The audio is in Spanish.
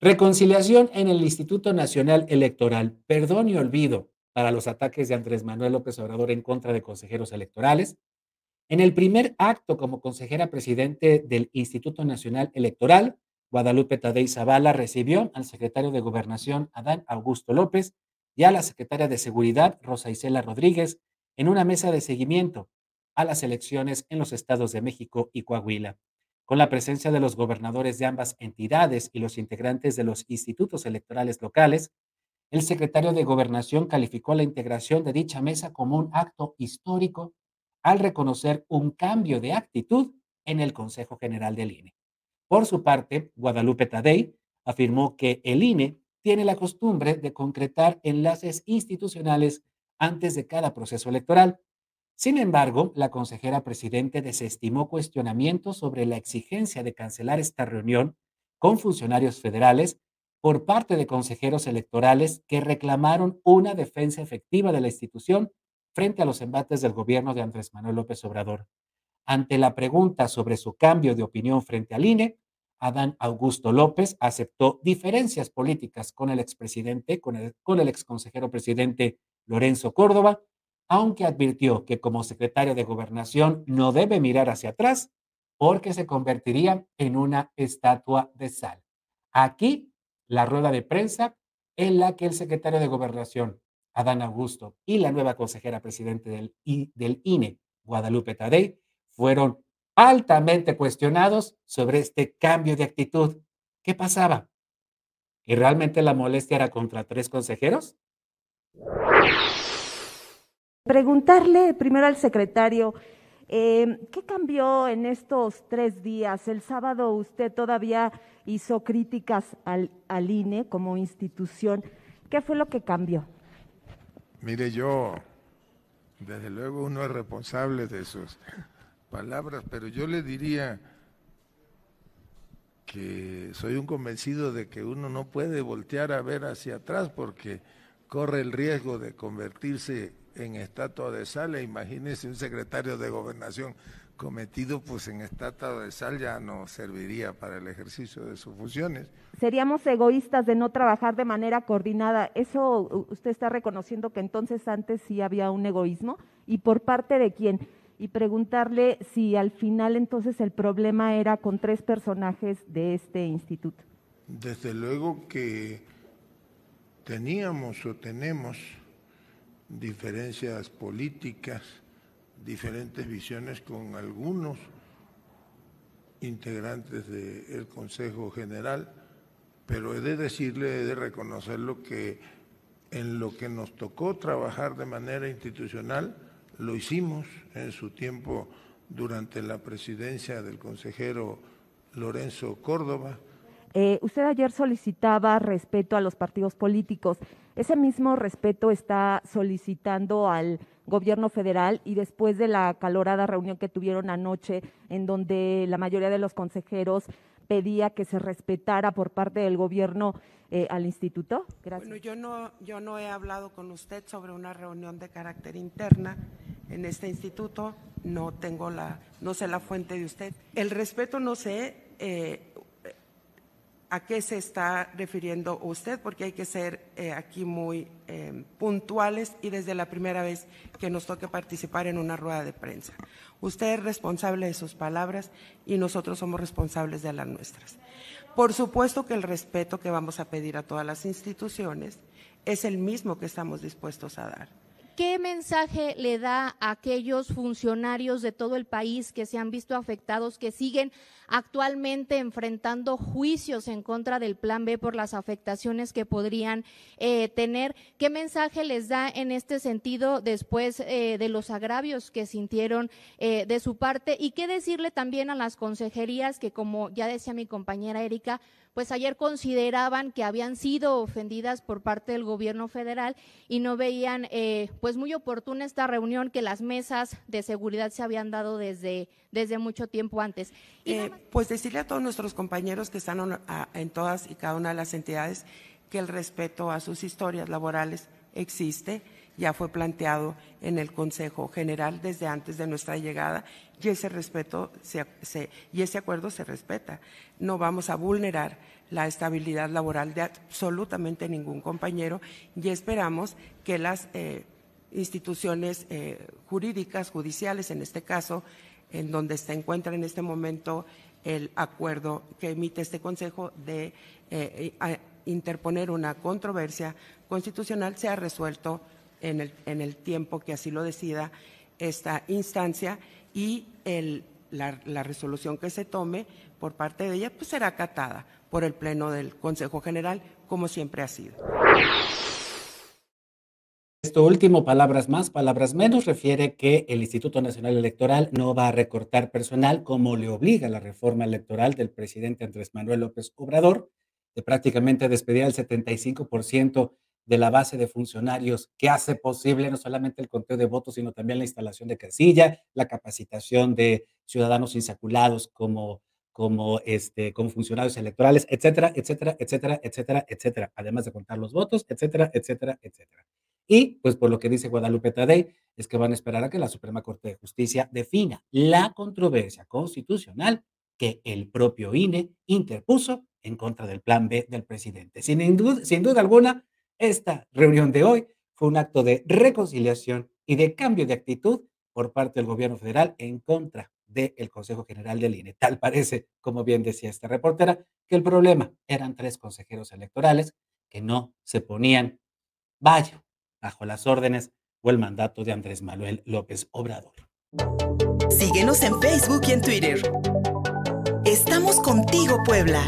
Reconciliación en el Instituto Nacional Electoral. Perdón y olvido para los ataques de Andrés Manuel López Obrador en contra de consejeros electorales. En el primer acto como consejera presidente del Instituto Nacional Electoral, Guadalupe Tadei Zavala recibió al secretario de Gobernación, Adán Augusto López, y a la secretaria de Seguridad, Rosa Isela Rodríguez, en una mesa de seguimiento a las elecciones en los estados de México y Coahuila. Con la presencia de los gobernadores de ambas entidades y los integrantes de los institutos electorales locales, el secretario de Gobernación calificó la integración de dicha mesa como un acto histórico al reconocer un cambio de actitud en el Consejo General del INE. Por su parte, Guadalupe Tadei afirmó que el INE tiene la costumbre de concretar enlaces institucionales antes de cada proceso electoral sin embargo, la consejera presidente desestimó cuestionamientos sobre la exigencia de cancelar esta reunión con funcionarios federales por parte de consejeros electorales que reclamaron una defensa efectiva de la institución frente a los embates del gobierno de Andrés Manuel López Obrador. Ante la pregunta sobre su cambio de opinión frente al INE, Adán Augusto López aceptó diferencias políticas con el expresidente, con el, con el exconsejero presidente Lorenzo Córdoba, aunque advirtió que como secretario de gobernación no debe mirar hacia atrás porque se convertiría en una estatua de sal. Aquí, la rueda de prensa en la que el secretario de gobernación, Adán Augusto, y la nueva consejera presidente del, del INE, Guadalupe Tadei, fueron altamente cuestionados sobre este cambio de actitud. ¿Qué pasaba? ¿Y realmente la molestia era contra tres consejeros? Preguntarle primero al secretario, eh, ¿qué cambió en estos tres días? El sábado usted todavía hizo críticas al, al INE como institución. ¿Qué fue lo que cambió? Mire, yo, desde luego uno es responsable de sus palabras, pero yo le diría que soy un convencido de que uno no puede voltear a ver hacia atrás porque corre el riesgo de convertirse en estatua de sal. E imagínese un secretario de gobernación cometido pues en estatua de sal ya no serviría para el ejercicio de sus funciones. Seríamos egoístas de no trabajar de manera coordinada. ¿Eso usted está reconociendo que entonces antes sí había un egoísmo? ¿Y por parte de quién? Y preguntarle si al final entonces el problema era con tres personajes de este instituto. Desde luego que teníamos o tenemos diferencias políticas, diferentes visiones con algunos integrantes del Consejo General, pero he de decirle, he de reconocerlo que en lo que nos tocó trabajar de manera institucional, lo hicimos en su tiempo durante la presidencia del consejero Lorenzo Córdoba, eh, usted ayer solicitaba respeto a los partidos políticos. Ese mismo respeto está solicitando al gobierno federal y después de la calorada reunión que tuvieron anoche, en donde la mayoría de los consejeros pedía que se respetara por parte del gobierno eh, al instituto? Gracias. Bueno, yo no, yo no he hablado con usted sobre una reunión de carácter interna en este instituto. No tengo la, no sé la fuente de usted. El respeto no sé. A qué se está refiriendo usted, porque hay que ser eh, aquí muy eh, puntuales y desde la primera vez que nos toque participar en una rueda de prensa. Usted es responsable de sus palabras y nosotros somos responsables de las nuestras. Por supuesto que el respeto que vamos a pedir a todas las instituciones es el mismo que estamos dispuestos a dar. ¿Qué mensaje le da a aquellos funcionarios de todo el país que se han visto afectados, que siguen actualmente enfrentando juicios en contra del Plan B por las afectaciones que podrían eh, tener? ¿Qué mensaje les da en este sentido después eh, de los agravios que sintieron eh, de su parte? ¿Y qué decirle también a las consejerías que, como ya decía mi compañera Erika, pues ayer consideraban que habían sido ofendidas por parte del gobierno federal y no veían eh, pues muy oportuna esta reunión que las mesas de seguridad se habían dado desde, desde mucho tiempo antes. Eh, pues decirle a todos nuestros compañeros que están en todas y cada una de las entidades que el respeto a sus historias laborales existe ya fue planteado en el Consejo General desde antes de nuestra llegada y ese respeto y ese acuerdo se respeta. No vamos a vulnerar la estabilidad laboral de absolutamente ningún compañero y esperamos que las eh, instituciones eh, jurídicas, judiciales, en este caso, en donde se encuentra en este momento el acuerdo que emite este Consejo de eh, interponer una controversia constitucional, sea resuelto en el, en el tiempo que así lo decida esta instancia y el, la, la, resolución que se tome por parte de ella pues será acatada por el Pleno del Consejo General, como siempre ha sido. Esto último, palabras más, palabras menos, refiere que el Instituto Nacional Electoral no va a recortar personal como le obliga la reforma electoral del presidente Andrés Manuel López Obrador, de prácticamente despedir al 75% de la base de funcionarios que hace posible no solamente el conteo de votos, sino también la instalación de casilla, la capacitación de ciudadanos insaculados como como, este, como funcionarios electorales, etcétera, etcétera, etcétera, etcétera, etcétera, además de contar los votos, etcétera, etcétera, etcétera. Y pues por lo que dice Guadalupe Tadei, es que van a esperar a que la Suprema Corte de Justicia defina la controversia constitucional que el propio INE interpuso en contra del plan B del presidente. Sin sin duda alguna, esta reunión de hoy fue un acto de reconciliación y de cambio de actitud por parte del gobierno federal en contra del Consejo General del INE. Tal parece, como bien decía esta reportera, que el problema eran tres consejeros electorales que no se ponían, vaya, bajo las órdenes o el mandato de Andrés Manuel López Obrador. Síguenos en Facebook y en Twitter. Estamos contigo, Puebla.